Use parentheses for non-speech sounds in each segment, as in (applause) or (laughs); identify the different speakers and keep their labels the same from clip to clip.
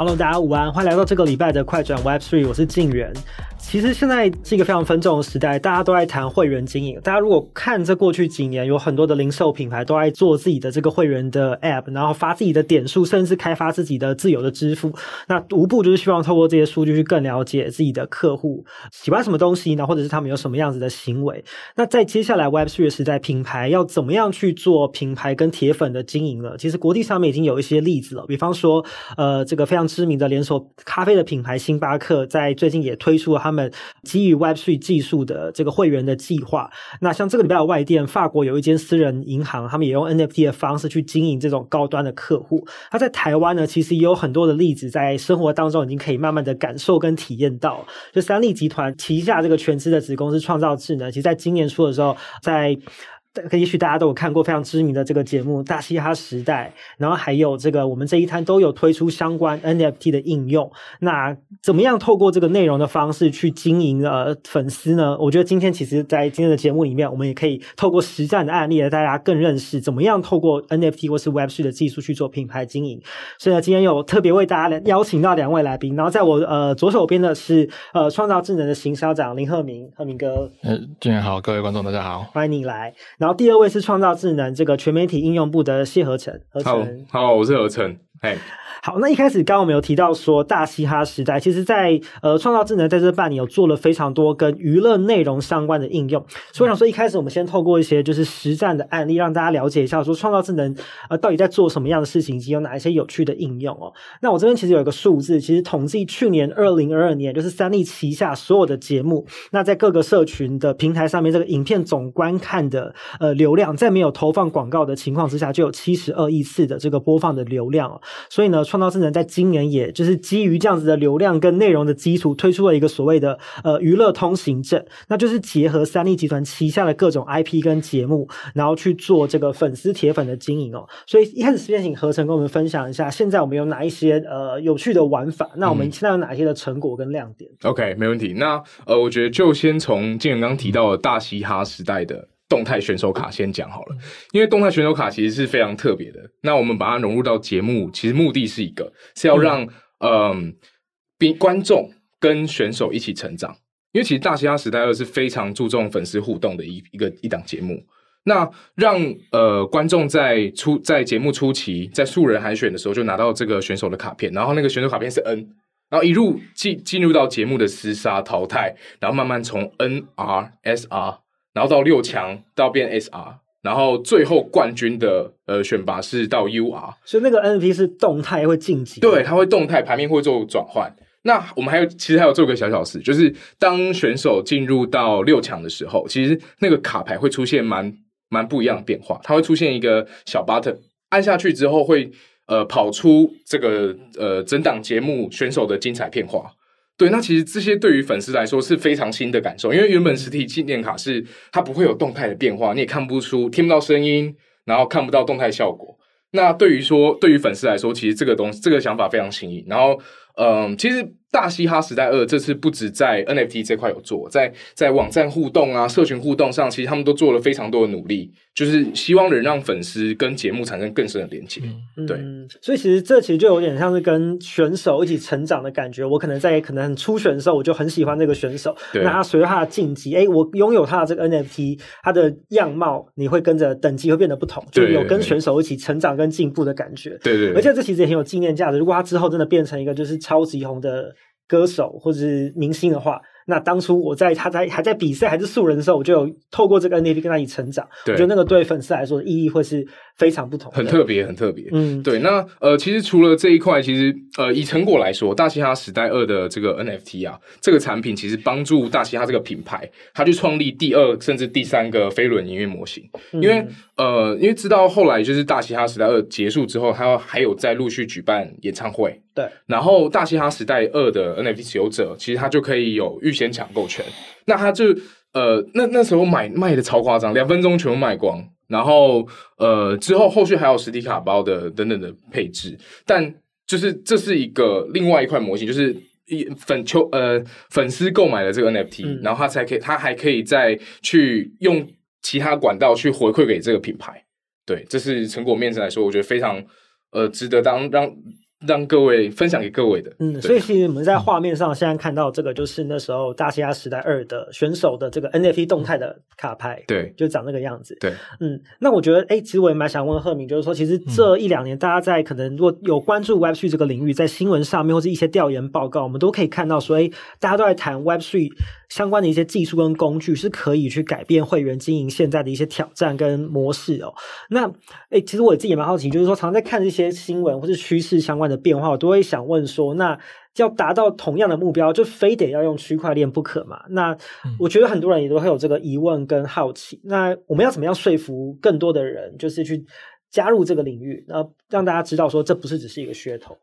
Speaker 1: Hello，大家午安，欢迎来到这个礼拜的快转 Web Three，我是静远。其实现在是一个非常分众的时代，大家都在谈会员经营。大家如果看这过去几年，有很多的零售品牌都在做自己的这个会员的 App，然后发自己的点数，甚至开发自己的自由的支付。那无不就是希望透过这些数据去更了解自己的客户喜欢什么东西呢，或者是他们有什么样子的行为。那在接下来 Web3 的时代，品牌要怎么样去做品牌跟铁粉的经营呢？其实国际上面已经有一些例子了，比方说，呃，这个非常。知名的连锁咖啡的品牌星巴克，在最近也推出了他们基于 Web3 技术的这个会员的计划。那像这个礼拜的外电，法国有一间私人银行，他们也用 NFT 的方式去经营这种高端的客户。那在台湾呢，其实也有很多的例子，在生活当中已经可以慢慢的感受跟体验到。就三立集团旗下这个全资的子公司创造智能，其实在今年初的时候，在也许大家都有看过非常知名的这个节目《大嘻哈时代》，然后还有这个我们这一摊都有推出相关 NFT 的应用。那怎么样透过这个内容的方式去经营呃粉丝呢？我觉得今天其实，在今天的节目里面，我们也可以透过实战的案例，来大家更认识怎么样透过 NFT 或是 Web3 的技术去做品牌经营。所以呢，今天有特别为大家邀请到两位来宾，然后在我呃左手边的是呃创造智能的行销长林鹤明，鹤明哥。
Speaker 2: 嗯，今天好，各位观众大家好，
Speaker 1: 欢迎你来。然后然后第二位是创造智能这个全媒体应用部的谢和成，和成，
Speaker 3: 好，我是和成，嘿。
Speaker 1: 好，那一开始刚刚我们有提到说大嘻哈时代，其实在呃创造智能在这半年有做了非常多跟娱乐内容相关的应用，所以我想说一开始我们先透过一些就是实战的案例，让大家了解一下说创造智能呃到底在做什么样的事情，以及有哪一些有趣的应用哦。那我这边其实有一个数字，其实统计去年二零二二年就是三立旗下所有的节目，那在各个社群的平台上面，这个影片总观看的呃流量，在没有投放广告的情况之下，就有七十二亿次的这个播放的流量哦。所以呢。创造智能在今年，也就是基于这样子的流量跟内容的基础，推出了一个所谓的呃娱乐通行证，那就是结合三立集团旗下的各种 IP 跟节目，然后去做这个粉丝铁粉的经营哦。所以一开始时间请合成跟我们分享一下，现在我们有哪一些呃有趣的玩法？那我们现在有哪些的成果跟亮点？
Speaker 3: 嗯，OK，没问题。那呃，我觉得就先从静远刚刚提到的大嘻哈时代的。动态选手卡先讲好了，因为动态选手卡其实是非常特别的。那我们把它融入到节目，其实目的是一个，是要让嗯，比、呃、观众跟选手一起成长。因为其实大嘻哈时代二是非常注重粉丝互动的一一个一档节目。那让呃观众在初在节目初期在素人海选的时候就拿到这个选手的卡片，然后那个选手卡片是 N，然后一路进进入到节目的厮杀淘汰，然后慢慢从 N R S R。然后到六强到变 SR，然后最后冠军的呃选拔是到 UR，
Speaker 1: 所以那个 NFT 是动态会晋级，
Speaker 3: 对，它会动态排名会做转换。那我们还有其实还有做个小小事，就是当选手进入到六强的时候，其实那个卡牌会出现蛮蛮不一样的变化，它会出现一个小 button，按下去之后会呃跑出这个呃整档节目选手的精彩片花。对，那其实这些对于粉丝来说是非常新的感受，因为原本实体纪念卡是它不会有动态的变化，你也看不出、听不到声音，然后看不到动态效果。那对于说，对于粉丝来说，其实这个东西、这个想法非常新颖。然后，嗯，其实。大嘻哈时代二这次不止在 NFT 这块有做，在在网站互动啊、社群互动上，其实他们都做了非常多的努力，就是希望能让粉丝跟节目产生更深的连接。嗯，对。
Speaker 1: 所以其实这其实就有点像是跟选手一起成长的感觉。我可能在可能很初选的时候，我就很喜欢这个选手。对。那他随着他的晋级，哎，我拥有他的这个 NFT，他的样貌你会跟着等级会变得不同，就有跟选手一起成长跟进步的感觉。
Speaker 3: 对对。
Speaker 1: 而且这其实也很有纪念价值。如果他之后真的变成一个就是超级红的。歌手或者是明星的话。那当初我在他在还在比赛还是素人的时候，我就有透过这个 NFT 跟他一起成长。我觉得那个对粉丝来说的意义会是非常不同，
Speaker 3: 很特别，很特别。嗯，对。那呃，其实除了这一块，其实呃，以成果来说，大嘻哈时代二的这个 NFT 啊，这个产品其实帮助大嘻哈这个品牌，他去创立第二甚至第三个飞轮营运模型。因为、嗯、呃，因为知道后来就是大嘻哈时代二结束之后，他还有在陆续举办演唱会。
Speaker 1: 对。然
Speaker 3: 后大嘻哈时代二的 NFT 持有者，其实他就可以有预。先抢购权，那他就呃，那那时候买卖的超夸张，两分钟全部卖光，然后呃，之后后续还有实体卡包的等等的配置，但就是这是一个另外一块模型，就是一粉球呃粉丝购买了这个 NFT，嗯，然后他才可以，他还可以再去用其他管道去回馈给这个品牌，对，这是成果面上来说，我觉得非常呃值得当让让各位分享给各位的。
Speaker 1: 嗯，所以其实我们在画面上现在看到这个，就是那时候大西亚时代二的选手的这个 NFT 动态的卡牌，
Speaker 3: 对，
Speaker 1: 就长那个样子。
Speaker 3: 对，
Speaker 1: 嗯，那我觉得，哎，其实我也蛮想问赫敏，就是说，其实这一两年，大家在可能如果有关注 Web3 这个领域，在新闻上面或者一些调研报告，我们都可以看到说，哎，大家都在谈 Web3 相关的一些技术跟工具，是可以去改变会员经营现在的一些挑战跟模式哦。那，哎，其实我自己也蛮好奇，就是说，常在看这些新闻或是趋势相关的变化，我都会想问说，那要达到同样的目标，就非得要用区块链不可嘛？那我觉得很多人也都会有这个疑问跟好奇。那我们要怎么样说服更多的人，就是去加入这个领域，然后让大家知道说，这不是只是一个噱头。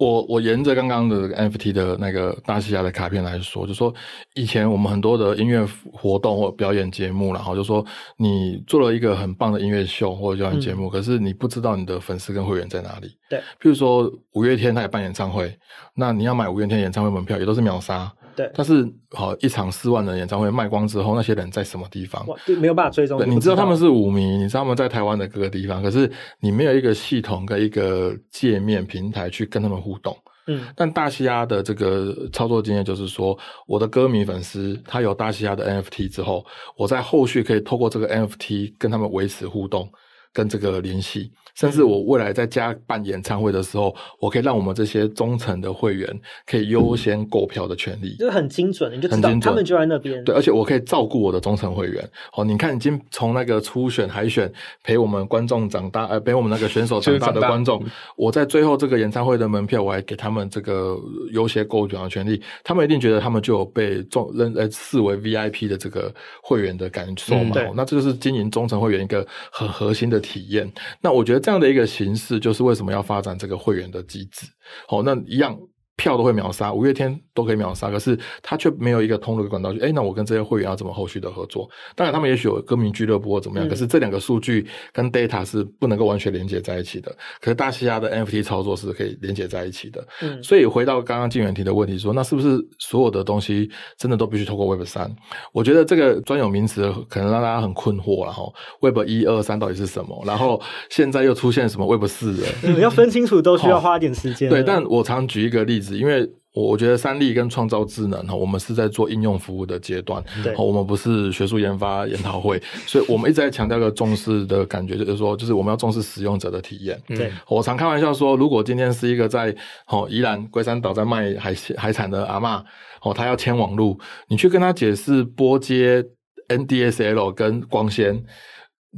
Speaker 2: 我我沿着刚刚的 NFT 的那个大西亚的卡片来说，就说以前我们很多的音乐活动或表演节目，然后就说你做了一个很棒的音乐秀或者表演节目，嗯，可是你不知道你的粉丝跟会员在哪里。对，譬如说五月天他也办演唱会，那你要买五月天演唱会门票也都是秒杀。对，但是好一场四万人演唱会卖光之后，那些人在什么地方？
Speaker 1: 对，没有办法追踪。
Speaker 2: 对，你知道他们是舞迷，你知道他们在台湾的各个地方，可是你没有一个系统跟一个界面平台去跟他们互动。嗯，但大西亚的这个操作经验就是说，我的歌迷粉丝他有大西亚的 NFT 之后，我在后续可以透过这个 NFT 跟他们维持互动，跟这个联系。甚至我未来在家办演唱会的时候，我可以让我们这些忠诚的会员可以优先购票的权利，
Speaker 1: 就是很精准，你就知道他们就在那边。
Speaker 2: 对，而且我可以照顾我的忠诚会员。哦，你看，已经从那个初选、海选陪我们观众长大，呃，陪我们那个选手长大的观众，我在最后这个演唱会的门票，我还给他们这个优先购票的权利。他们一定觉得他们就有被重认呃视为 VIP 的这个会员的感受嘛？嗯、那这就是经营忠诚会员一个很核心的体验。那我觉得这样的一个形式，就是为什么要发展这个会员的机制。好，那一样。票都会秒杀，五月天都可以秒杀，可是他却没有一个通路的管道去。哎，那我跟这些会员要怎么后续的合作？当然，他们也许有歌迷俱乐部或怎么样，嗯、可是这两个数据跟 data 是不能够完全连接在一起的。可是大西亚的 NFT 操作是可以连接在一起的。嗯，所以回到刚刚静远提的问题说，那是不是所有的东西真的都必须透过 Web 三？我觉得这个专有名词可能让大家很困惑，然后 Web 一二三到底是什么？然后现在又出现什么 Web 四了？
Speaker 1: 嗯，要分清楚都需要花点时间。
Speaker 2: 对，但我常举一个例子。因为我我觉得三力跟创造智能哈，我们是在做应用服务的阶段，对，我们不是学术研发研讨会，所以我们一直在强调一个重视的感觉，就是说，就是我们要重视使用者的体验。对，我常开玩笑说，如果今天是一个在哦宜兰龟山岛在卖海海产的阿嬷，哦，他要牵网路，你去跟他解释波接 NDSL 跟光纤，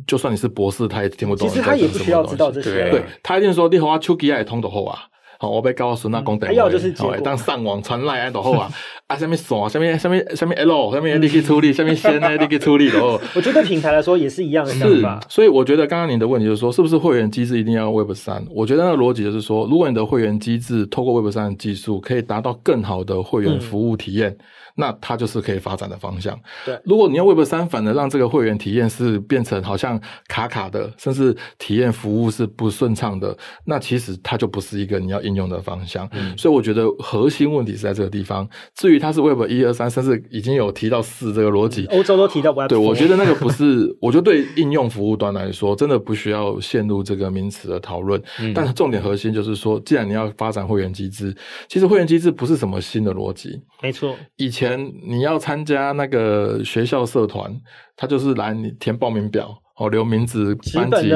Speaker 2: 就算你是博士，他也听不懂。
Speaker 1: 其实他也不需要知道这些，
Speaker 2: 对，他一定说你和我手机也通的好啊。好，我被告诉那公等，
Speaker 1: 还有就是结果，
Speaker 2: 当上网传来的后啊，啊，下面锁，下面下面下面 L，下面你去处理，下面先呢你去处理哦。(laughs)
Speaker 1: 我觉得对品牌来说也是一样的想法。
Speaker 2: 所以我觉得刚刚你的问题就是说，是不是会员机制一定要用 Web 三？我觉得那个逻辑就是说，如果你的会员机制透过 Web 三的技术，可以达到更好的会员服务体验。嗯那它就是可以发展的方向。对，如果你用 Web 三，反而让这个会员体验是变成好像卡卡的，甚至体验服务是不顺畅的，那其实它就不是一个你要应用的方向。嗯，所以我觉得核心问题是在这个地方。至于它是 Web 一二三，甚至已经有提到四这个逻辑，
Speaker 1: 欧洲都提到。
Speaker 2: 对，我觉得那个 (laughs) 不是，我觉得对应用服务端来说，真的不需要陷入这个名词的讨论。嗯，但是重点核心就是说，既然你要发展会员机制，其实会员机制不是什么新的逻辑。
Speaker 1: 没错，
Speaker 2: 以前前你要参加那个学校社团，他就是来你填报名表。哦，留名字、班级、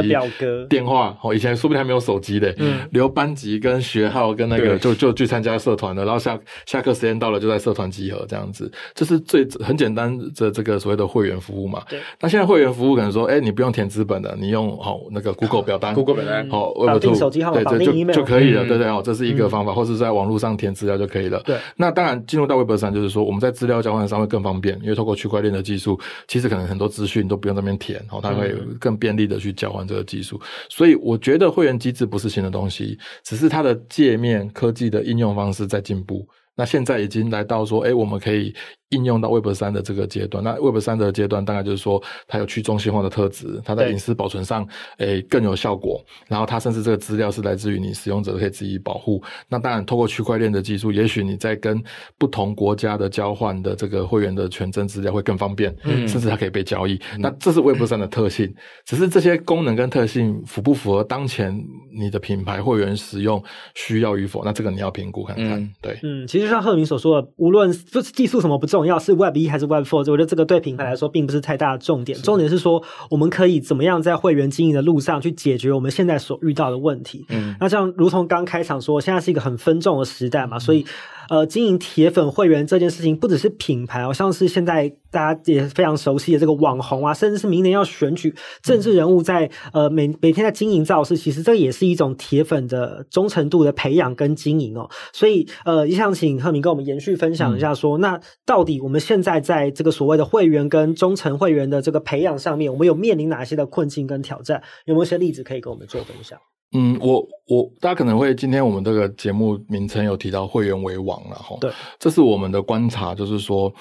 Speaker 2: 电话。哦，以前说不定还没有手机的。嗯，留班级跟学号跟那个就就去参加社团了，然后下下课时间到了就在社团集合这样子，这是最很简单的这个所谓的会员服务嘛。对。那现在会员服务可能说，哎、欸，你不用填资本的，你用好那个 Google 表单
Speaker 3: ，Google 表单，
Speaker 2: 好，Web2，
Speaker 1: 绑手机号码，
Speaker 2: 对对，就就可以了，对对哦，这是一个方法，嗯、或是在网络上填资料就可以了。对。那当然进入到 Web 三，就是说我们在资料交换上会更方便，因为透过区块链的技术，其实可能很多资讯都不用在那边填，哦，它会更便利。的去交换这个技术，所以我觉得会员机制不是新的东西，只是它的界面科技的应用方式在进步。那现在已经来到说，哎，我们可以应用到 Web 三的这个阶段。那 Web 三的阶段大概就是说，它有去中心化的特质，它在隐私保存上诶、欸、更有效果。然后它甚至这个资料是来自于你使用者可以自己保护。那当然，透过区块链的技术，也许你在跟不同国家的交换的这个会员的权证资料会更方便，嗯，甚至它可以被交易。嗯、那这是 Web 三的特性，只是这些功能跟特性符不符合当前你的品牌会员使用需要与否？那这个你要评估看看。嗯、对，
Speaker 1: 嗯，其实像赫明所说的，无论就是技术什么不重要，是 Web 一还是 Web Four，我觉得这个对品牌来说并不是太大的重点。重点是说，我们可以怎么样在会员经营的路上去解决我们现在所遇到的问题。嗯，那像如同刚开场说，现在是一个很分众的时代嘛，所以。呃，经营铁粉会员这件事情，不只是品牌哦，像是现在大家也非常熟悉的这个网红啊，甚至是明年要选举政治人物在，在呃每每天在经营造势，其实这也是一种铁粉的忠诚度的培养跟经营哦。所以呃，也想请赫明跟我们延续分享一下说，说、嗯、那到底我们现在在这个所谓的会员跟忠诚会员的这个培养上面，我们有面临哪些的困境跟挑战？有没有一些例子可以跟我们做分享？
Speaker 2: 嗯，我我大家可能会今天我们这个节目名称有提到会员为王了哈，对，这是我们的观察，就是说，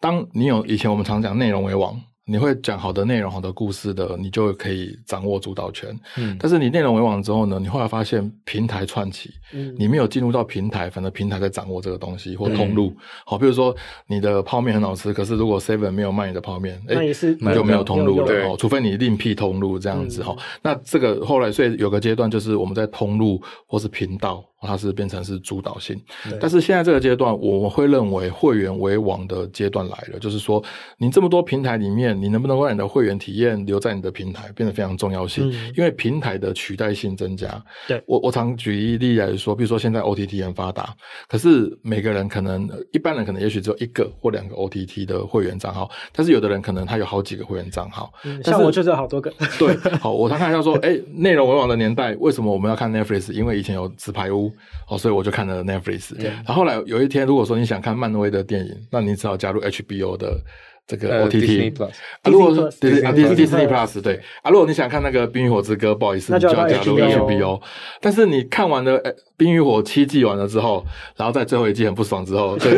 Speaker 2: 当你有以前我们常讲内容为王。你会讲好的内容、好的故事的，你就可以掌握主导权。嗯，但是你内容为王之后呢，你后来发现平台串起，嗯，你没有进入到平台，反正平台在掌握这个东西或通路。好，比如说你的泡面很好吃，可是如果 Seven 没有卖你的泡面，哎，那也是你就没有通路了哦。除非你另辟通路这样子哈。那这个后来所以有个阶段就是我们在通路或是频道。它是变成是主导性，但是现在这个阶段，我们会认为会员为王的阶段来了。就是说，你这么多平台里面，你能不能让你的会员体验留在你的平台，变得非常重要性。因为平台的取代性增加。对，我我常举一例来说，比如说现在 OTT 很发达，可是每个人可能一般人可能也许只有一个或两个 OTT 的会员账号，但是有的人可能他有好几个会员账号。
Speaker 1: 像我就是有好多个。
Speaker 2: 对，(laughs) 好，我常看一下说，哎，内容为王的年代，为什么我们要看 Netflix？因为以前有纸牌屋。哦，所以我就看了 Netflix。对。然后后来有一天，如果说你想看漫威的电影，那你只好加入 HBO 的这个 OTT 啊。如果说对啊，Disney Plus 对啊，如果你想看那个《冰与火之歌》，不好意思，你就要加入 HBO。但是你看完了《冰与火》七季完了之后，然后在最后一季很不爽之后，对，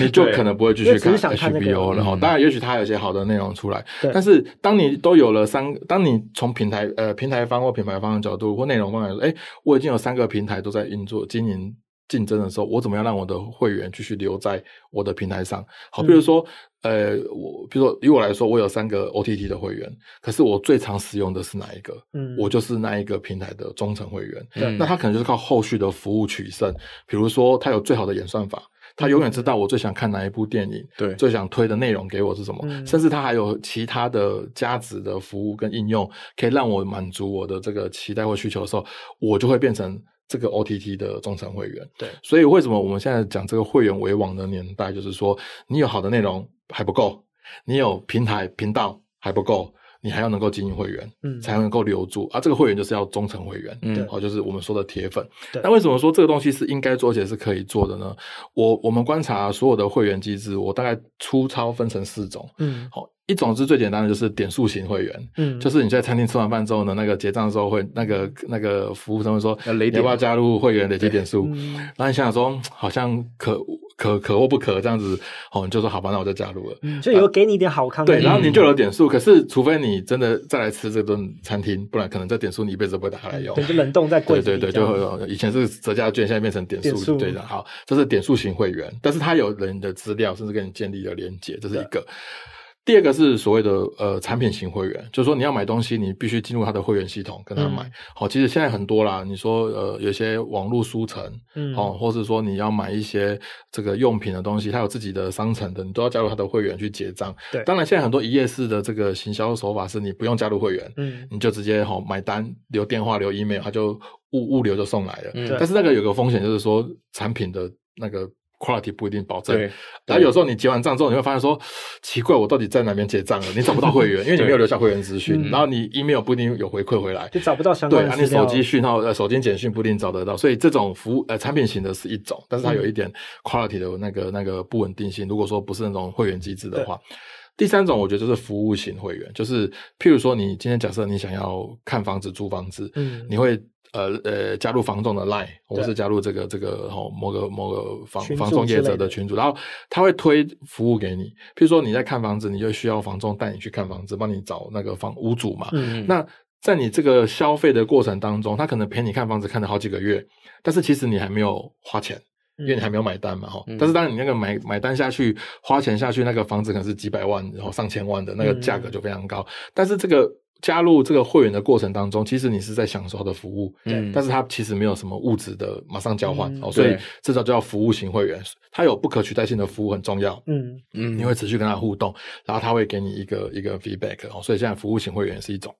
Speaker 2: 你 (laughs) 就可能不会继续看 HBO。然后当然，也许它有些好的内容出来。但是当你都有了三，当你从平台呃平台方或品牌方的角度或内容方来说，哎，我已经有三个平台都在运作经营。竞争的时候，我怎么样让我的会员继续留在我的平台上？好，比如说，嗯、呃，我比如说，以我来说，我有三个 OTT 的会员，可是我最常使用的是哪一个？嗯，我就是那一个平台的忠诚会员。嗯，那他可能就是靠后续的服务取胜，比如说，他有最好的演算法，他永远知道我最想看哪一部电影，对，最想推的内容给我是什么，嗯、甚至他还有其他的价值的服务跟应用，可以让我满足我的这个期待或需求的时候，我就会变成。这个 OTT 的忠诚会员，对，所以为什么我们现在讲这个会员为王的年代，就是说你有好的内容还不够，你有平台频道还不够，你还要能够经营会员，嗯，才能够留住。而、啊、这个会员就是要忠诚会员，嗯，好，就是我们说的铁粉。那为什么说这个东西是应该做而且是可以做的呢？我我们观察所有的会员机制，我大概粗糙分成四种，嗯，好。一种是最简单的，就是点数型会员，嗯，就是你在餐厅吃完饭之后呢，那个结账的时候会那个那个服务生会说，要你要不要加入会员累积点数？嗯、然后你想想说，好像可可可或不可这样子，哦，你就说好吧，那我就加入了，嗯，就
Speaker 1: 有给你一点好康，
Speaker 2: 对，然后你就有点数。可是除非你真的再来吃这顿餐厅，不然可能这点数你一辈子都不会打开来用，
Speaker 1: 就冷冻在柜。
Speaker 2: 对对对，就会以前是折价券，现在变成点数，对的。好，这是点数型会员，但是他有人的资料，甚至跟你建立了连接，这是一个。第二个是所谓的呃产品型会员，就是说你要买东西，你必须进入他的会员系统跟他买。嗯、好，其实现在很多啦，你说呃有些网络书城，嗯，好，或是说你要买一些这个用品的东西，他有自己的商城的，你都要加入他的会员去结账。对，当然现在很多一页式的这个行销手法是你不用加入会员，嗯，你就直接好买单留电话留 email，他就物物流就送来了。嗯，但是那个有个风险就是说产品的那个。Quality 不一定保证，对。然后有时候你结完账之后，你会发现说，(sighs) 奇怪，我到底在哪边结账了？你找不到会员，(laughs) 因为你没有留下会员资讯。然后你 email 不一定有回馈回来，
Speaker 1: 就找不到相关的。
Speaker 2: 对，你手机讯号、呃，手机简讯不一定找得到。所以这种服务呃产品型的是一种，但是它有一点 quality 的那个那个不稳定性。如果说不是那种会员机制的话，第三种我觉得就是服务型会员，就是譬如说你今天假设你想要看房子、租房子，嗯，你会。呃呃加入房仲的 Line，或是加入这个这个哦某个某个房房仲业者的群组，然后他会推服务给你。譬如说你在看房子，你就需要房仲带你去看房子，帮你找那个房屋主嘛。嗯，那在你这个消费的过程当中，他可能陪你看房子看了好几个月，但是其实你还没有花钱。因为你还没有买单嘛，哈、嗯，但是当你那个买买单下去，花钱下去，那个房子可能是几百万，然后上千万的那个价格就非常高。嗯、但是这个加入这个会员的过程当中，其实你是在享受的服务，嗯，但是它其实没有什么物质的马上交换，哦、嗯，所以这叫叫服务型会员，它有不可取代性的服务很重要，嗯嗯，你会持续跟他互动，然后他会给你一个一个 feedback，哦，所以现在服务型会员是一种。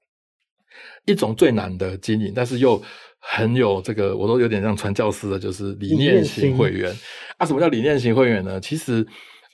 Speaker 2: 一种最难的经营，但是又很有这个，我都有点像传教士的，就是理念型会员。啊，什么叫理念型会员呢？其实。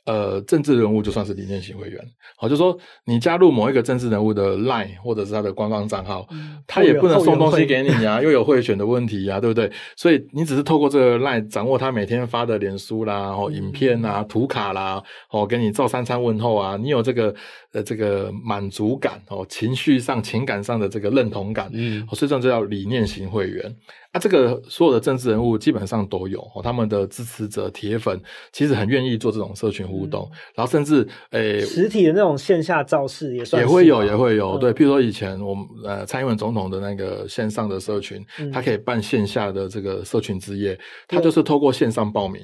Speaker 2: 呃，政治人物就算是理念型会员，好，就说你加入某一个政治人物的 Line 或者是他的官方账号，嗯、他也不能送东西给你啊，(laughs) 又有贿选的问题呀、啊，对不对？所以你只是透过这个 Line 掌握他每天发的脸书啦、哦影片啊、图卡啦，哦给你照三餐问候啊，你有这个呃这个满足感哦，情绪上、情感上的这个认同感，嗯，所以这叫理念型会员。啊，这个所有的政治人物基本上都有哦，他们的支持者、铁粉其实很愿意做这种社群互动，嗯、然后甚至诶，
Speaker 1: 实体的那种线下造势也算
Speaker 2: 也会有，也会有。嗯、对，譬如说以前我们呃蔡英文总统的那个线上的社群，嗯、他可以办线下的这个社群之夜，他就是透过线上报名。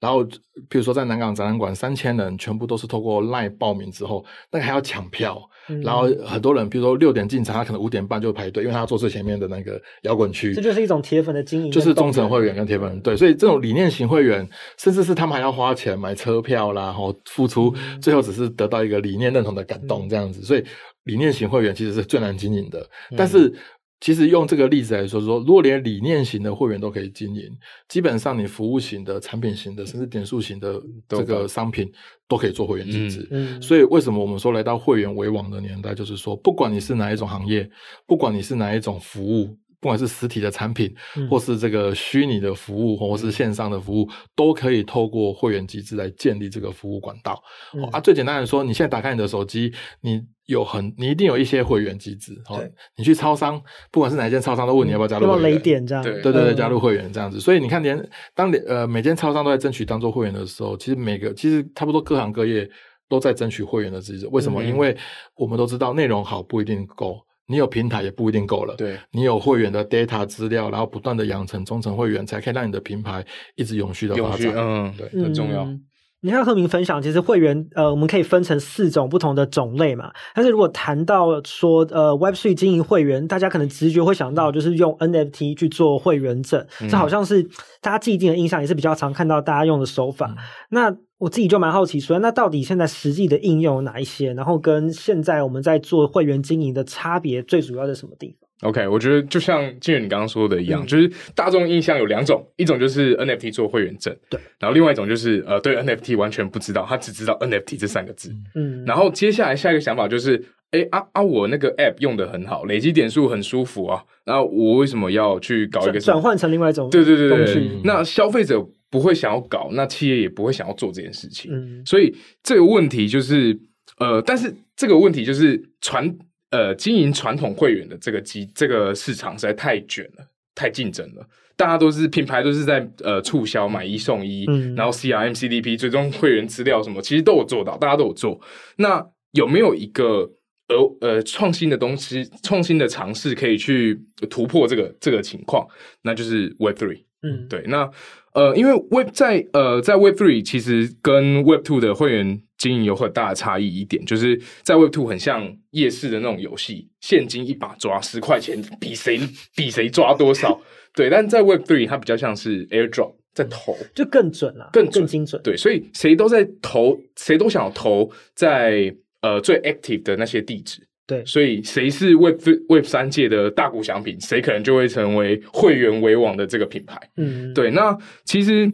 Speaker 2: 然后，比如说在南港展览馆，三千人全部都是透过 LINE 报名之后，那个还要抢票。嗯、然后很多人，比如说六点进场，他可能五点半就排队，因为他要坐最前面的那个摇滚区。
Speaker 1: 这就是一种铁粉的经营，
Speaker 2: 就是忠诚会员跟铁粉。对，所以这种理念型会员，甚至是他们还要花钱买车票啦，然后付出，最后只是得到一个理念认同的感动这样子。所以理念型会员其实是最难经营的，但是。其实用这个例子来说说，如果连理念型的会员都可以经营，基本上你服务型的、产品型的，甚至点数型的这个商品都可以做会员机制。嗯，所以为什么我们说来到会员为王的年代，就是说，不管你是哪一种行业，不管你是哪一种服务。不管是实体的产品，或是这个虚拟的服务，或是线上的服务，都可以透过会员机制来建立这个服务管道。嗯、啊，最简单的说，你现在打开你的手机，你有很，你一定有一些会员机制。对，你去超商，不管是哪一间超商，都问你要不要加入会员。
Speaker 1: 雷点这样。
Speaker 2: 对对对，加入会员这样子。所以你看，连当呃每间超商都在争取当做会员的时候，其实每个其实差不多各行各业都在争取会员的机制。为什么？嗯、因为我们都知道内容好不一定够。你有平台也不一定够了，对，你有会员的 data 资料，然后不断的养成忠诚会员，才可以让你的品牌一直永续的发展。
Speaker 3: 嗯，对，很重要。嗯
Speaker 1: 你看赫明分享，其实会员呃，我们可以分成四种不同的种类嘛。但是如果谈到说呃，Web3 经营会员，大家可能直觉会想到就是用 NFT 去做会员证，嗯、这好像是大家既定的印象，也是比较常看到大家用的手法。嗯、那我自己就蛮好奇说，说那到底现在实际的应用有哪一些？然后跟现在我们在做会员经营的差别，最主要在什么地方
Speaker 3: ？OK，我觉得就像静远你刚刚说的一样，嗯、就是大众印象有两种，一种就是 NFT 做会员证，对，然后另外一种就是呃对 NFT 完全不知道，他只知道 NFT 这三个字，嗯，然后接下来下一个想法就是，哎啊啊，我那个 App 用的很好，累积点数很舒服啊，然后我为什么要去搞一个
Speaker 1: 转换成另外一种？
Speaker 3: 对对对对，嗯、那消费者不会想要搞，那企业也不会想要做这件事情，嗯，所以这个问题就是呃，但是这个问题就是传。呃，经营传统会员的这个机这个市场实在太卷了，太竞争了。大家都是品牌都是在呃促销买一送一，嗯、然后 CRM、CDP 最终会员资料什么，其实都有做到，大家都有做。那有没有一个呃呃创新的东西、创新的尝试可以去突破这个这个情况？那就是 Web Three。嗯，对。那呃，因为 Web 在呃在 Web Three 其实跟 Web Two 的会员。经营有很大的差异，一点就是在 Web Two 很像夜市的那种游戏，现金一把抓十块钱，比谁比谁抓多少。(laughs) 对，但在 Web Three 它比较像是 Airdrop 在投，
Speaker 1: 就更准了，
Speaker 3: 更准
Speaker 1: 更精准。
Speaker 3: 对，所以谁都在投，谁都想要投在呃最 active 的那些地址。
Speaker 1: 对，
Speaker 3: 所以谁是 Web Web 三界的大股奖品，谁可能就会成为会员为王的这个品牌。嗯，对。那其实。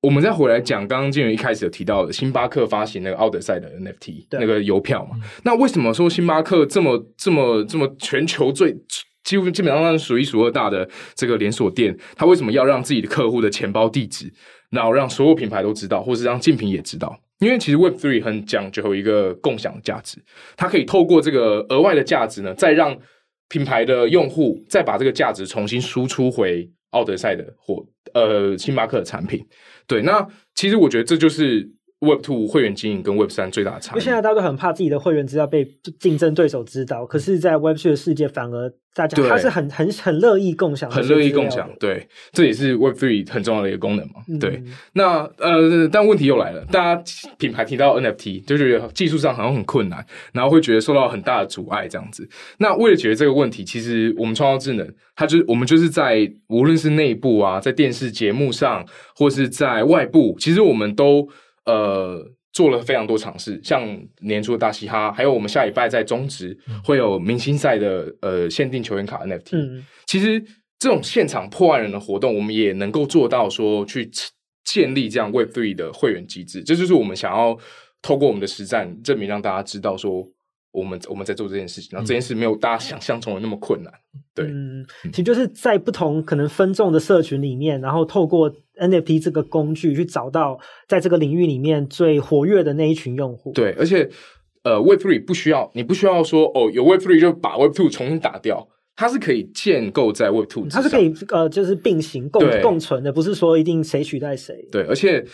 Speaker 3: 我们再回来讲，刚刚金源一开始有提到的星巴克发行那个奥德赛的 NFT 那个邮票嘛？嗯、那为什么说星巴克这么这么这么全球最几乎基本上是数一数二大的这个连锁店，他为什么要让自己的客户的钱包地址，然后让所有品牌都知道，或是让竞品也知道？因为其实 Web Three 很讲究一个共享价值，它可以透过这个额外的价值呢，再让品牌的用户再把这个价值重新输出回奥德赛的或呃星巴克的产品。对，那其实我觉得这就是 Web Two 会员经营跟 Web 三最大的差异。
Speaker 1: 现在大家都很怕自己的会员资料被竞争对手知道，可是，在 Web Three 的世界反而。大家他是很很很乐意共享，
Speaker 3: 很乐意共享，对，这也是 Web Three 很重要的一个功能嘛。嗯、对，那呃，但问题又来了，大家品牌提到 NFT 就觉得技术上好像很困难，然后会觉得受到很大的阻碍这样子。那为了解决这个问题，其实我们创造智能，它就是我们就是在无论是内部啊，在电视节目上，或是在外部，其实我们都呃。做了非常多尝试，像年初的大嘻哈，还有我们下礼拜在中职会有明星赛的呃限定球员卡 NFT。嗯，其实这种现场破案人的活动，我们也能够做到说去建立这样 Web Three 的会员机制，这就是我们想要透过我们的实战证明，让大家知道说。我们我们在做这件事情，然后这件事没有大家想象中的那么困难。对，
Speaker 1: 嗯，其实就是在不同可能分众的社群里面，然后透过 NFT 这个工具去找到在这个领域里面最活跃的那一群用户。
Speaker 3: 对，而且呃，Web Three 不需要你不需要说哦，有 Web Three 就把 Web Two 重新打掉，它是可以建构在 Web Two，
Speaker 1: 它是可以呃，就是并行共共存的，不是说一定谁取代谁。
Speaker 3: 对，而且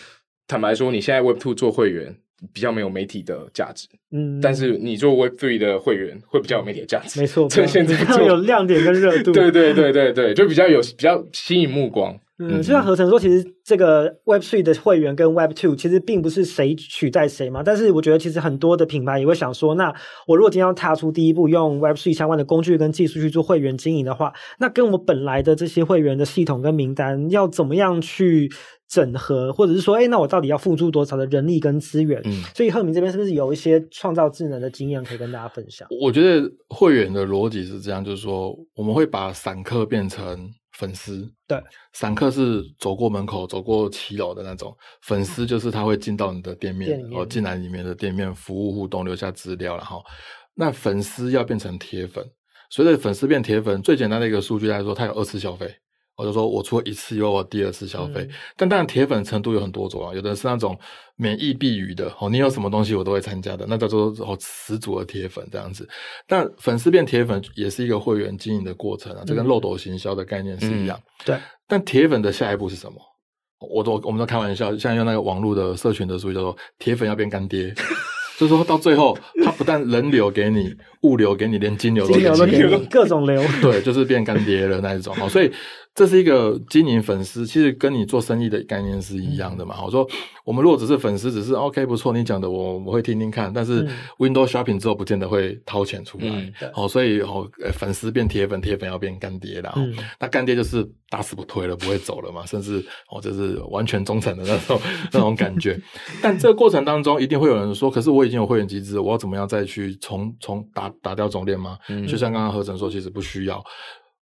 Speaker 3: 坦白说，你现在 Web Two 做会员。比较没有媒体的价值，嗯，但是你做 Web Three 的会员会比较有媒体的价值，
Speaker 1: 没错，(laughs)
Speaker 3: 趁现在做
Speaker 1: 有亮点跟热度，(laughs)
Speaker 3: 对对对对对，就比较有比较吸引目光。
Speaker 1: 嗯，就像合成说，其实这个 Web Three 的会员跟 Web Two 其实并不是谁取代谁嘛，但是我觉得其实很多的品牌也会想说，那我如果今天要踏出第一步，用 Web Three 相关的工具跟技术去做会员经营的话，那跟我本来的这些会员的系统跟名单要怎么样去整合，或者是说，哎，那我到底要付出多少的人力跟资源？嗯，所以赫敏这边是不是有一些创造智能的经验可以跟大家分享？
Speaker 2: 我觉得会员的逻辑是这样，就是说我们会把散客变成。粉丝
Speaker 1: 对，
Speaker 2: 散客是走过门口、走过七楼的那种，粉丝就是他会进到你的店面，然后进来里面的店面服务互动，留下资料，然后那粉丝要变成铁粉，随着粉丝变铁粉，最简单的一个数据来说，他有二次消费。我就说，我出了一次以后，我第二次消费。嗯、但当然，铁粉程度有很多种啊，有的是那种免疫避雨的哦，你有什么东西我都会参加的，那叫做哦十足的铁粉这样子。但粉丝变铁粉也是一个会员经营的过程啊，这跟漏斗行销的概念是一样。
Speaker 1: 嗯、对。
Speaker 2: 但铁粉的下一步是什么？我都我们都开玩笑，像用那个网络的社群的术语叫做“铁粉要变干爹”。就是说到最后，他不但人流给你，物流给你，连金流都 (laughs) 给你，
Speaker 1: 给你各种流。
Speaker 2: 对，就是变干爹了那一种。好，所以这是一个经营粉丝，其实跟你做生意的概念是一样的嘛。我，说我们如果只是粉丝，只是 OK 不错，你讲的我我会听听看，但是 Windows Shopping 之后不见得会掏钱出来。哦，所以哦，粉丝变铁粉，铁粉要变干爹了。那干爹就是打死不推了，不会走了嘛，(laughs) 甚至哦，就是完全忠诚的那种 (laughs) 那种感觉。但这个过程当中，一定会有人说，可是我。已经有会员机制，我要怎么样再去重重打打掉总链吗？嗯、就像刚刚何晨说，其实不需要。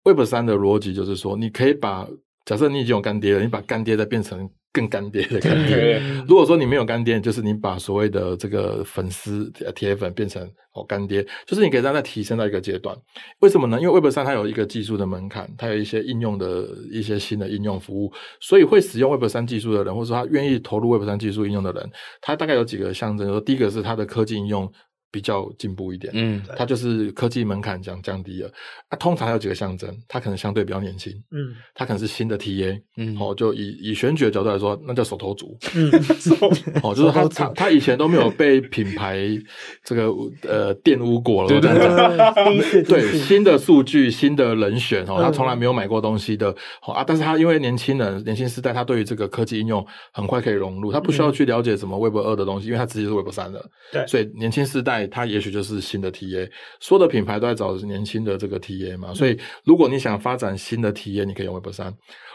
Speaker 2: Web 三的逻辑就是说，你可以把假设你已经有干爹了，你把干爹再变成。更干爹的干爹。(laughs) 如果说你没有干爹，就是你把所谓的这个粉丝铁粉变成哦干爹，就是你可以让它提升到一个阶段。为什么呢？因为 Web 三它有一个技术的门槛，它有一些应用的一些新的应用服务，所以会使用 Web 三技术的人，或者说他愿意投入 Web 三技术应用的人，他大概有几个象征。说第一个是它的科技应用。比较进步一点，嗯，它就是科技门槛降降低了。啊通常还有几个象征，它可能相对比较年轻，嗯，它可能是新的 TA，嗯，哦，就以以选举的角度来说，那叫手头族，嗯，(laughs) 哦，就是他他他以前都没有被品牌这个呃玷污过了，对对对，新的数据，新的人选哦，他从来没有买过东西的，好啊，但是他因为年轻人，年轻时代，他对于这个科技应用很快可以融入，他不需要去了解什么 Web 二的东西，因为他直接是 Web 三的，对，所以年轻时代。它也许就是新的 TA，所有的品牌都在找年轻的这个 TA 嘛，所以如果你想发展新的 TA，你可以用 Web 三；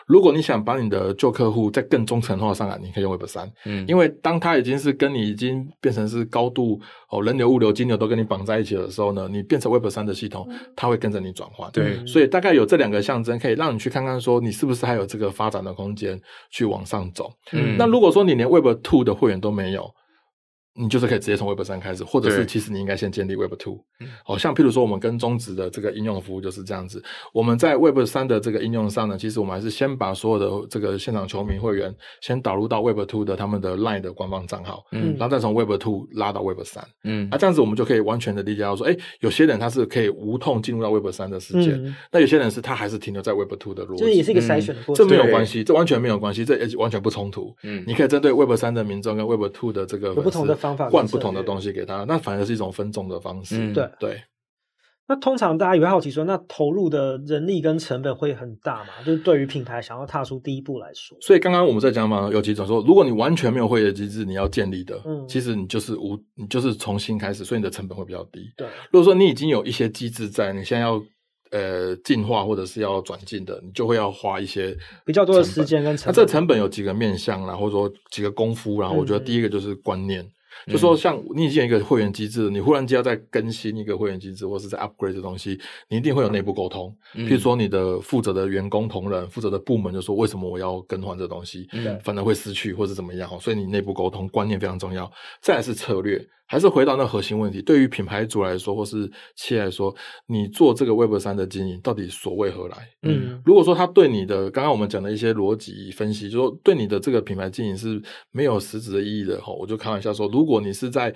Speaker 2: 如果你想把你的旧客户再更忠诚化上来，你可以用 Web 三。嗯，因为当它已经是跟你已经变成是高度哦人流、物流、金流都跟你绑在一起的时候呢，你变成 Web 三的系统，它会跟着你转换。对，所以大概有这两个象征，可以让你去看看说你是不是还有这个发展的空间去往上走。嗯，那如果说你连 Web two 的会员都没有。你就是可以直接从 Web 三开始，或者是其实你应该先建立 Web Two。好像譬如说我们跟中职的这个应用服务就是这样子。我们在 Web 三的这个应用上呢，其实我们还是先把所有的这个现场球迷会员先导入到 Web Two 的他们的 Line 的官方账号，嗯，然后再从 Web Two 拉到 Web 三，嗯，啊，这样子我们就可以完全的理解到说，哎，有些人他是可以无痛进入到 Web 三的世界，嗯，那有些人是他还是停留在 Web Two 的逻辑，
Speaker 1: 这也是一个筛选的过程，
Speaker 2: 这没有。关系，这完全没有关系，这也完全不冲突，嗯，你可以针对 Web 三的民众跟 Web Two 的这个
Speaker 1: 有不同的方法，
Speaker 2: 灌不同的东西给他，那反而是一种分众的方式，
Speaker 1: 嗯，对
Speaker 2: 对。
Speaker 1: 那通常大家也会好奇说，那投入的人力跟成本会很大嘛？就是对于品牌想要踏出第一步来说，
Speaker 2: 所以刚刚我们在讲嘛，有几种说，如果你完全没有会员机制，你要建立的，嗯，其实你就是无，你就是重新开始，所以你的成本会比较低。
Speaker 1: 对，
Speaker 2: 如果说你已经有一些机制在，你现在要呃进化或者是要转进的，你就会要花一些
Speaker 1: 比较多的时间跟成本。
Speaker 2: 那这个成本有几个面向啦，或者说几个功夫，然后我觉得第一个就是观念。嗯就说像你已经有一个会员机制，你忽然间要再更新一个会员机制，或是在 upgrade 这东西，你一定会有内部沟通。嗯、譬如说你的负责的员工同仁、负责的部门就说，为什么我要更换这东西，嗯、反而会失去或者怎么样，所以你内部沟通观念非常重要。再来是策略。还是回到那核心问题，对于品牌主来说，或是企业来说，你做这个 Web 三的经营，到底所为何来？嗯，如果说他对你的刚刚我们讲的一些逻辑分析，就说对你的这个品牌经营是没有实质的意义的，哈，我就开玩笑说，如果你是在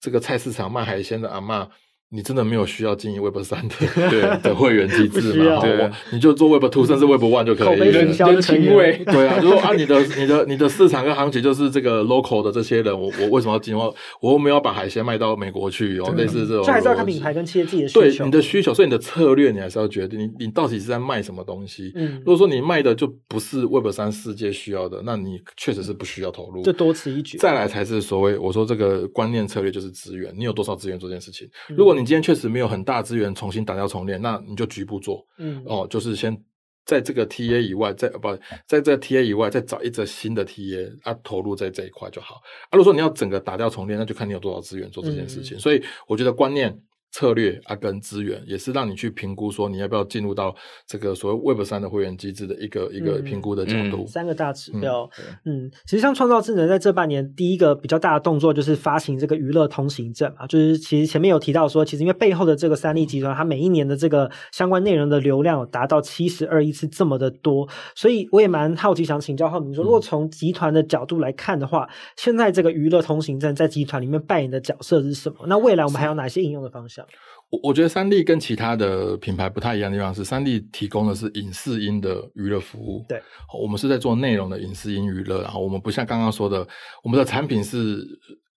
Speaker 2: 这个菜市场卖海鲜的阿嬷。你真的没有需要经营 Web 三的 (laughs) 对的会员机制嘛？对，你就做 Web Two 甚至 Web One 就可以。
Speaker 1: 人销
Speaker 2: 对啊，就说啊，你的你的你的市场跟行情就是这个 local 的这些人，我我为什么要经营？我又没有把海鲜卖到美国去哦，类似这种。
Speaker 1: 这还是要看品牌跟企业自己的需求。
Speaker 2: 对你的需求，所以你的策略你还是要决定，你你到底是在卖什么东西。嗯，如果说你卖的就不是 Web 三世界需要的，那你确实是不需要投入，
Speaker 1: 就多此一举。
Speaker 2: 再来才是所谓我说这个观念策略，就是资源，你有多少资源做这件事情？如果你今天确实没有很大资源重新打掉重练，那你就局部做，嗯，哦，就是先在这个 TA 以外，在不在这个 TA 以外再找一则新的 TA 啊，投入在这一块就好。啊，如果说你要整个打掉重练，那就看你有多少资源做这件事情。嗯，所以我觉得观念。策略啊，跟资源也是让你去评估说你要不要进入到这个所谓 Web 三的会员机制的一个、嗯、一个评估的角度。
Speaker 1: 嗯、三个大指标，嗯，其实像创造智能在这半年第一个比较大的动作就是发行这个娱乐通行证嘛，就是其实前面有提到说，其实因为背后的这个三立集团，它每一年的这个相关内容的流量有达到七十二亿次这么的多，所以我也蛮好奇，想请教浩明说，如果从集团的角度来看的话，嗯、现在这个娱乐通行证在集团里面扮演的角色是什么？那未来我们还有哪些应用的方向？
Speaker 2: 我我觉得三立跟其他的品牌不太一样的地方是，三立提供的是影视音的娱乐服务。
Speaker 1: 对，
Speaker 2: 我们是在做内容的影视音娱乐，然后我们不像刚刚说的，我们的产品是。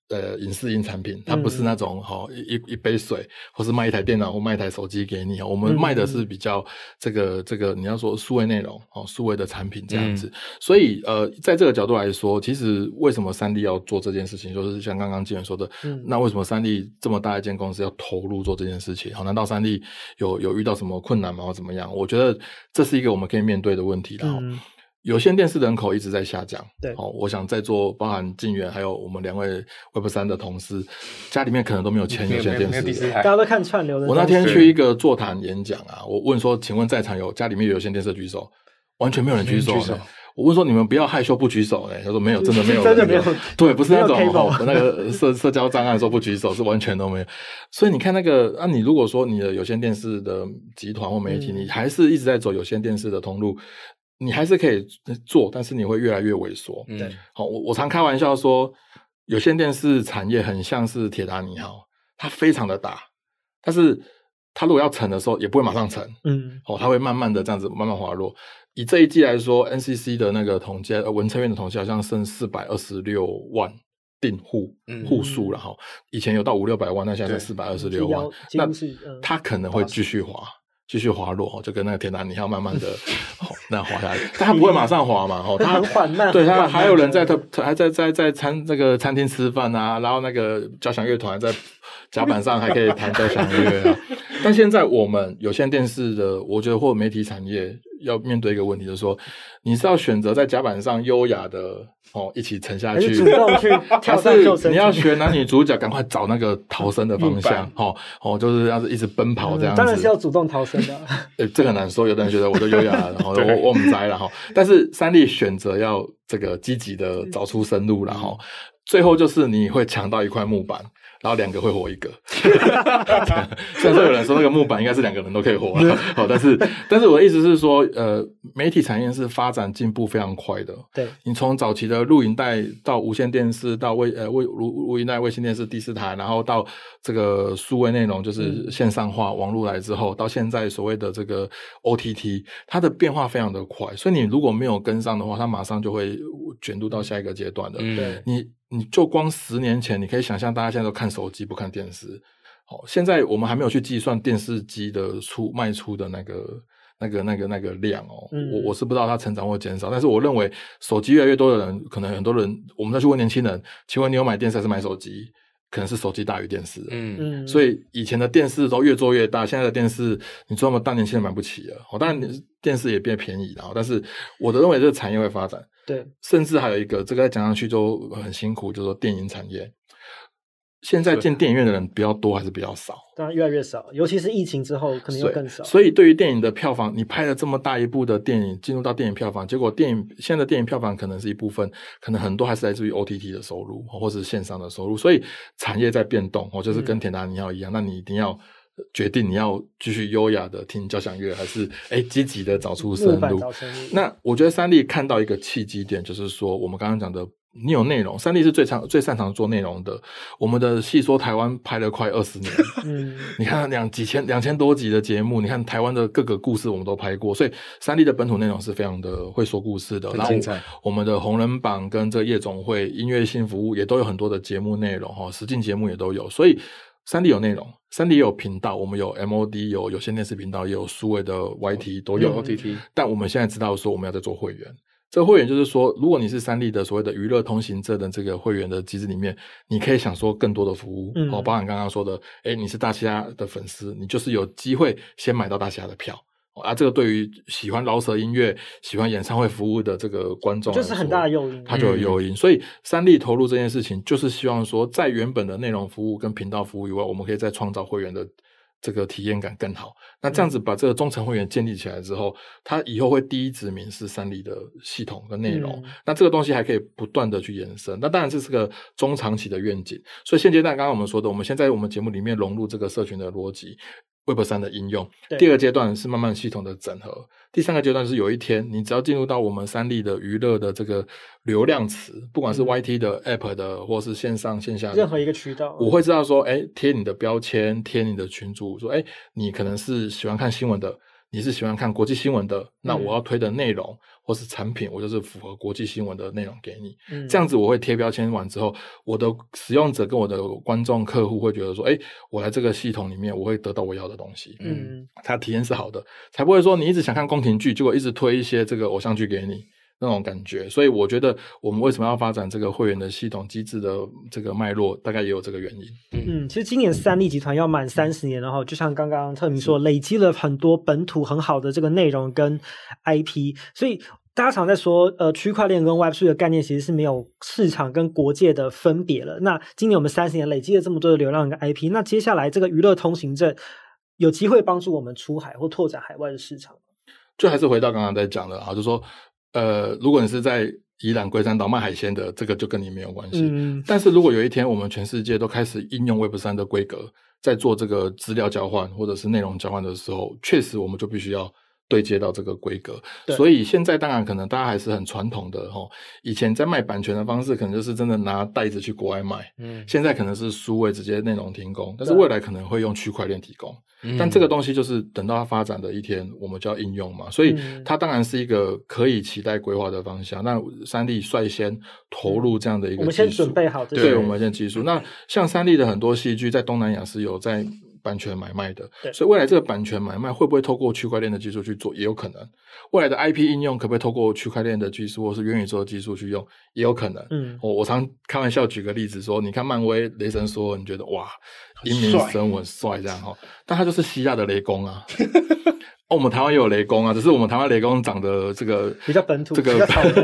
Speaker 2: 呃，影视音产品，它不是那种哈、嗯、一一杯水，或是卖一台电脑或卖一台手机给你。我们卖的是比较这个、嗯、这个，你要说数位内容哦，数位的产品这样子。嗯、所以呃，在这个角度来说，其实为什么三 D 要做这件事情，就是像刚刚纪元说的，嗯、那为什么三 D 这么大一间公司要投入做这件事情？好，难道三 D 有有遇到什么困难吗？或怎么样？我觉得这是一个我们可以面对的问题。然后。嗯有线电视人口一直在下降，
Speaker 1: 对，
Speaker 2: 好，我想在座包含静远，还有我们两位 Web 三的同事，家里面可能都没有签有线电视，
Speaker 1: 大家都看串流的。
Speaker 2: 我那天去一个座谈演讲啊，我问说，请问在场有家里面有线电视举手，完全没有人举手。举手我问说，你们不要害羞不举手哎，他说没有，真的没有，(laughs)
Speaker 1: 真的没有，
Speaker 2: 对，不是那种那个社社交障碍说不举手，是完全都没有。所以你看那个，那、啊、你如果说你的有线电视的集团或媒体，嗯、你还是一直在走有线电视的通路。你还是可以做，但是你会越来越萎缩。对，好，我我常开玩笑说，有线电视产业很像是铁达尼号，它非常的大，但是它如果要沉的时候，也不会马上沉。嗯，哦，它会慢慢的这样子慢慢滑落。以这一季来说，NCC 的那个统计，呃，文策院的统计好像剩四百二十六万订户户数了哈。以前有到五六百万，那现在是四百二十六万，那它可能会继续滑。继续滑落，就跟那个铁达尼号慢慢的 (laughs) 那滑下来，但他不会马上滑嘛，哦，他
Speaker 1: 很缓慢。
Speaker 2: 对，他还有人在他还在在在餐那个餐厅吃饭啊，然后那个交响乐团在甲板上还可以弹交响乐啊。(laughs) 但现在我们有线电视的，我觉得或媒体产业。要面对一个问题，就是说，你是要选择在甲板上优雅的哦一起沉下去，
Speaker 1: 主动去 (laughs) 跳上救生，
Speaker 2: 你要学男女主角赶快找那个逃生的方向，哦哦，就是要是一直奔跑这样子。
Speaker 1: 当然是要主动逃生的。(laughs)
Speaker 2: 诶，这个难说，有的人觉得我都优雅了，(laughs) 然后我我们栽了哈。但是三立选择要这个积极的找出生路，然后。最后就是你会抢到一块木板。然后两个会活一个，(laughs) 虽然说有人说那个木板应该是两个人都可以活，好，但是但是我的意思是说，呃，媒体产业是发展进步非常快的。
Speaker 1: 对，
Speaker 2: 你从早期的录影带到无线电视，到卫呃卫录录影带、卫星电视第四台，然后到这个数位内容就是线上化、网络来之后，到现在所谓的这个 OTT，它的变化非常的快，所以你如果没有跟上的话，它马上就会卷入到下一个阶段的。
Speaker 1: 对，
Speaker 2: 你。你就光十年前，你可以想象大家现在都看手机不看电视。好，现在我们还没有去计算电视机的出卖出的那个、那个、那个、那个量哦。嗯、我我是不知道它成长或减少，但是我认为手机越来越多的人，可能很多人，我们再去问年轻人，请问你有买电视还是买手机？可能是手机大于电视。嗯嗯。所以以前的电视都越做越大，现在的电视你说那么大，年轻人买不起了。哦，当然电视也变便宜了，但是我的认为这个产业会发展。
Speaker 1: 对，
Speaker 2: 甚至还有一个，这个再讲上去就很辛苦，就是说电影产业，现在进电影院的人比较多还是比较少？
Speaker 1: 当然越来越少，尤其是疫情之后，可能又更少。
Speaker 2: 所以对于电影的票房，你拍了这么大一部的电影进入到电影票房，结果电影现在的电影票房可能是一部分，可能很多还是来自于 OTT 的收入，或是线上的收入。所以产业在变动，哦，就是跟铁达尼号一样，嗯、那你一定要。决定你要继续优雅的听交响乐，还是哎积极的找出生路？那我觉得三立看到一个契机点，就是说我们刚刚讲的，你有内容，三立是最常最擅长做内容的。我们的戏说台湾拍了快二十年，(laughs) 嗯，你看两几千两千多集的节目，你看台湾的各个故事我们都拍过，所以三立的本土内容是非常的会说故事的。很精彩。然后我们的红人榜跟这夜总会音乐性服务也都有很多的节目内容哈，实境节目也都有，所以。三立有内容，三立也有频道，我们有 MOD，有有线电视频道，也有数位的 YT 都有 OTT。但我们现在知道说，我们要在做会员。这个会员就是说，如果你是三立的所谓的娱乐通行证的这个会员的机制里面，你可以享受更多的服务。嗯，哦，包含刚刚说的，哎，你是大虾的粉丝，你就是有机会先买到大虾的票。啊，这个对于喜欢饶舌音乐、喜欢演唱会服务的这个观众，
Speaker 1: 就是很大的诱因，
Speaker 2: 它就有诱因。嗯、所以三立投入这件事情，就是希望说，在原本的内容服务跟频道服务以外，我们可以再创造会员的这个体验感更好。那这样子把这个忠诚会员建立起来之后，他以后会第一指名是三立的系统跟内容。嗯、那这个东西还可以不断的去延伸。那当然这是个中长期的愿景。所以现阶段刚刚我们说的，我们现在我们节目里面融入这个社群的逻辑。Web 三的应用，第二阶段是慢慢系统的整合，第三个阶段是有一天你只要进入到我们三立的娱乐的这个流量池，不管是 YT 的 App 的，或是线上线下的
Speaker 1: 任何一个渠道，
Speaker 2: 我会知道说，哎，贴你的标签，贴你的群主，说，哎，你可能是喜欢看新闻的。你是喜欢看国际新闻的，那我要推的内容或是产品，我就是符合国际新闻的内容给你。嗯，这样子我会贴标签完之后，我的使用者跟我的观众客户会觉得说，哎，我来这个系统里面，我会得到我要的东西。嗯，他体验是好的，才不会说你一直想看宫廷剧，结果一直推一些这个偶像剧给你。那种感觉，所以我觉得我们为什么要发展这个会员的系统机制的这个脉络，大概也有这个原因。
Speaker 1: 嗯，其实今年三立集团要满三十年，然后就像刚刚特明说，累积了很多本土很好的这个内容跟 IP，所以大家常在说，呃，区块链跟 Web3 的概念其实是没有市场跟国界的分别了。那今年我们三十年累积了这么多的流量跟 IP，那接下来这个娱乐通行证有机会帮助我们出海或拓展海外的市场吗？
Speaker 2: 就还是回到刚刚在讲的啊，就是说。呃，如果你是在宜兰龟山岛卖海鲜的，这个就跟你没有关系。嗯，但是如果有一天我们全世界都开始应用 Web 三的规格，在做这个资料交换或者是内容交换的时候，确实我们就必须要对接到这个规格。所以现在当然可能大家还是很传统的齁，以前在卖版权的方式，可能就是真的拿袋子去国外卖。嗯，现在可能是数位直接内容提供，但是未来可能会用区块链提供。但这个东西就是等到它发展的一天，我们就要应用嘛，所以它当然是一个可以期待规划的方向。那三立率先投入这样的一个技术，我们先
Speaker 1: 准备好，
Speaker 2: 对，我们先技术。那像三立的很多戏剧在东南亚是有在版权买卖的，所以未来这个版权买卖会不会透过区块链的技术去做，也有可能。未来的 IP 应用可不可以透过区块链的技术或是元宇宙的技术去用，也有可能。嗯，我我常开玩笑举个例子说，你看漫威雷神说，你觉得哇。英明神武很帅，这样 (laughs) 哈，但他就是希腊的雷公啊。哦，我们台湾也有雷公啊，只是我们台湾雷公长得这个
Speaker 1: 比较本土，
Speaker 2: 这个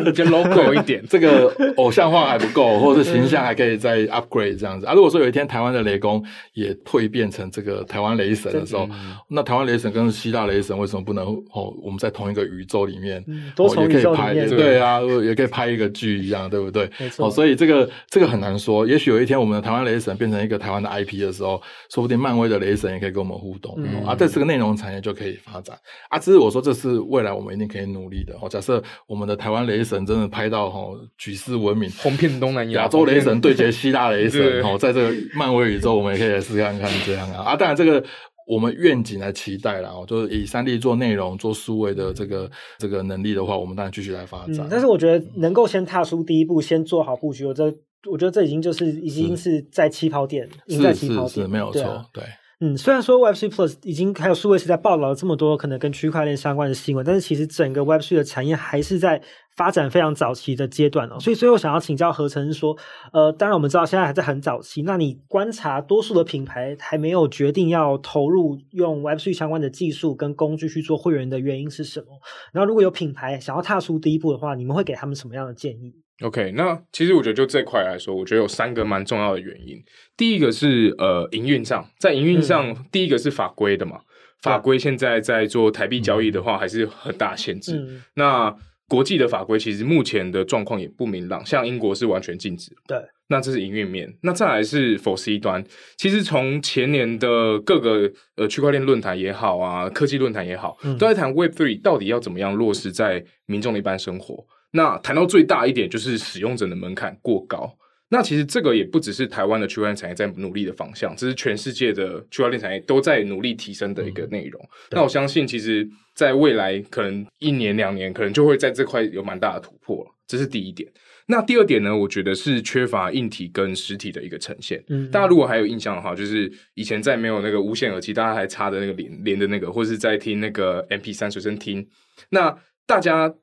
Speaker 3: 比较 (laughs) local 一点，
Speaker 2: 这个偶像化还不够，或者是形象还可以再 upgrade 这样子啊。如果说有一天台湾的雷公也蜕变成这个台湾雷神的时候，那台湾雷神跟希腊雷神为什么不能哦？我们在同一个宇宙里面，
Speaker 1: 多重宇宙里面，
Speaker 2: 也可以拍，对啊，也可以拍一个剧一样，对不对？
Speaker 1: 没错。
Speaker 2: 哦，所以这个这个很难说，也许有一天我们的台湾雷神变成一个台湾的 IP 的时候，说不定漫威的雷神也可以跟我们互动，嗯、啊，在这个内容产业就可以发展啊。只是我说，这是未来我们一定可以努力的。哦，假设我们的台湾雷神真的拍到哦举世闻名，
Speaker 3: 红遍东南亚，
Speaker 2: 亚洲雷神对决希腊雷神，哦，在这个漫威宇宙，我们也可以来试看看这样啊。啊，当然这个我们愿景来期待啦，哦，就是以三 D 做内容、做数位的这个这个能力的话，我们当然继续来发展。
Speaker 1: 嗯、但是我觉得能够先踏出第一步，先做好布局，我这我觉得这已经就是已经是在起跑点，赢在起跑点，
Speaker 2: 是是是没有错，对。
Speaker 1: 嗯，虽然说 Web3 Plus 已经还有数位时代报道了这么多可能跟区块链相关的新闻，但是其实整个 Web3 的产业还是在发展非常早期的阶段哦。所以，所以我想要请教何成说，呃，当然我们知道现在还在很早期，那你观察多数的品牌还没有决定要投入用 Web3 相关的技术跟工具去做会员的原因是什么？然后，如果有品牌想要踏出第一步的话，你们会给他们什么样的建议
Speaker 3: ？OK，那其实我觉得就这块来说，我觉得有三个蛮重要的原因。第一个是呃营运上，在营运上，嗯、第一个是法规的嘛，法规现在在做台币交易的话，还是很大限制。嗯、那国际的法规其实目前的状况也不明朗，像英国是完全禁止。
Speaker 1: 对，
Speaker 3: 那这是营运面。那再来是否 C 端，其实从前年的各个呃区块链论坛也好啊，科技论坛也好，嗯、都在谈 Web3 到底要怎么样落实在民众的一般生活。那谈到最大一点，就是使用者的门槛过高。那其实这个也不只是台湾的区块链产业在努力的方向，这是全世界的区块链产业都在努力提升的一个内容。嗯、那我相信，其实在未来可能一年两年，可能就会在这块有蛮大的突破。这是第一点。那第二点呢？我觉得是缺乏硬体跟实体的一个呈现。嗯，大家如果还有印象的话，就是以前在没有那个无线耳机，大家还插的那个连连的那个，或是在听那个 M P 三随身听，那大家。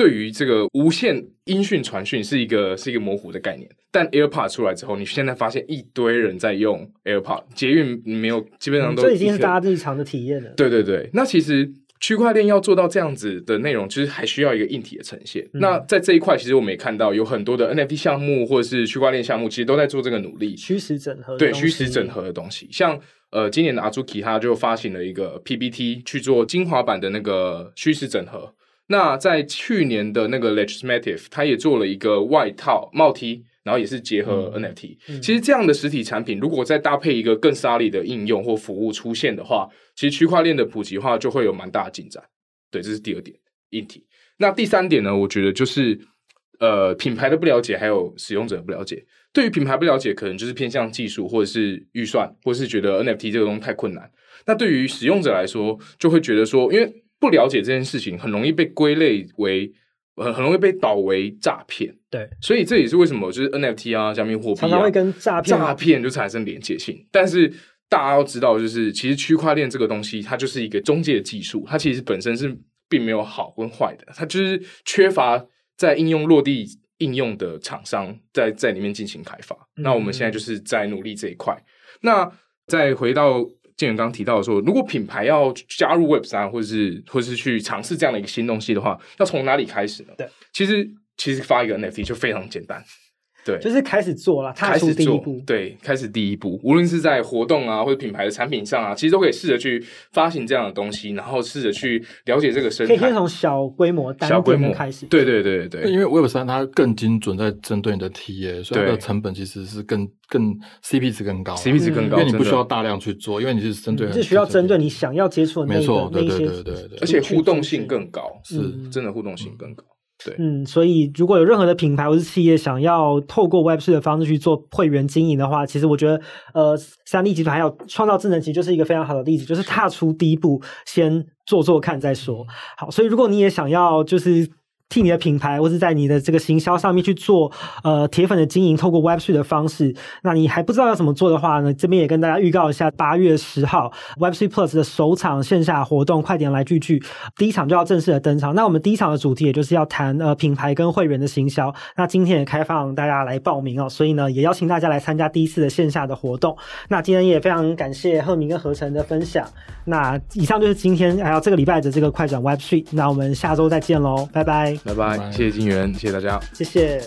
Speaker 3: 对于这个无线音讯传讯是一个是一个模糊的概念，但 AirPod 出来之后，你现在发现一堆人在用 AirPod，捷运没有，基本上都、嗯、这已经是大家日常的体验了。对对对，那其实区块链要做到这样子的内容，其实还需要一个硬体的呈现。嗯、那在这一块，其实我们也看到有很多的 NFT 项目或者是区块链项目，其实都在做这个努力，虚实整合。对，虚实整合的东西，像呃，今年的 Azuki 他就发行了一个 PPT 去做精华版的那个虚实整合。那在去年的那个 Legislative，它也做了一个外套帽 T，然后也是结合 NFT。其实这样的实体产品，如果再搭配一个更 solid 的应用或服务出现的话，其实区块链的普及化就会有蛮大的进展。对，这是第二点，硬体。那第三点呢？我觉得就是呃，品牌的不了解，还有使用者的不了解。对于品牌不了解，可能就是偏向技术，或者是预算，或者是觉得 NFT 这个东西太困难。那对于使用者来说，就会觉得说，因为不了解这件事情，很容易被归类为，很很容易被导为诈骗。
Speaker 1: 对，
Speaker 3: 所以这也是为什么就是 NFT 啊，加密货币啊，
Speaker 1: 常常会跟诈骗
Speaker 3: 诈骗就产生连结性。但是大家要知道，就是其实区块链这个东西，它就是一个中介技术，它其实本身是并没有好跟坏的，它就是缺乏在应用落地应用的厂商在在里面进行开发。嗯、那我们现在就是在努力这一块。那再回到。建元刚刚提到说，如果品牌要加入 Web 三，或者是或者是去尝试这样的一个新东西的话，要从哪里开始呢？
Speaker 1: 对，
Speaker 3: 其实其实发一个 NFT 就非常简单。对，
Speaker 1: 就是开始做了，踏出第一步。
Speaker 3: 对，开始第一步，无论是在活动啊，或者品牌的产品上啊，其实都可以试着去发行这样的东西，然后试着去了解这个生态。
Speaker 1: 可以先从小规模、小规模开始。
Speaker 3: 对对对对对。
Speaker 2: 因为 Web 三它更精准，在针对你的 TA，所以它的成本其实是更更 CP 值更高
Speaker 3: ，CP 值更高，
Speaker 2: 因为你不需要大量去做，因为你是针对，
Speaker 1: 是需要针对你想要接触的那个那些，
Speaker 3: 而且互动性更高，是真的互动性更高。对，
Speaker 1: 嗯，所以如果有任何的品牌或是企业想要透过 Web3 的方式去做会员经营的话，其实我觉得，呃，三立集团还有创造智能其实就是一个非常好的例子，就是踏出第一步，先做做看再说。好，所以如果你也想要就是替你的品牌或是在你的这个行销上面去做呃铁粉的经营，透过 Web3 的方式，那你还不知道要怎么做的话呢？这边也跟大家预告一下，八月十号 Web3 Plus 的首场线下活动，快点来聚聚，第一场就要正式的登场。那我们第一场的主题也就是要谈呃品牌跟会员的行销。那今天也开放大家来报名哦，所以呢也邀请大家来参加第一次的线下的活动。那今天也非常感谢赫铭跟何晨的分享。那以上就是今天还有这个礼拜的这个快转 Web3。那我们下周再见喽，拜拜
Speaker 3: 拜拜，拜拜，谢谢金源，谢谢大家，
Speaker 1: 谢谢。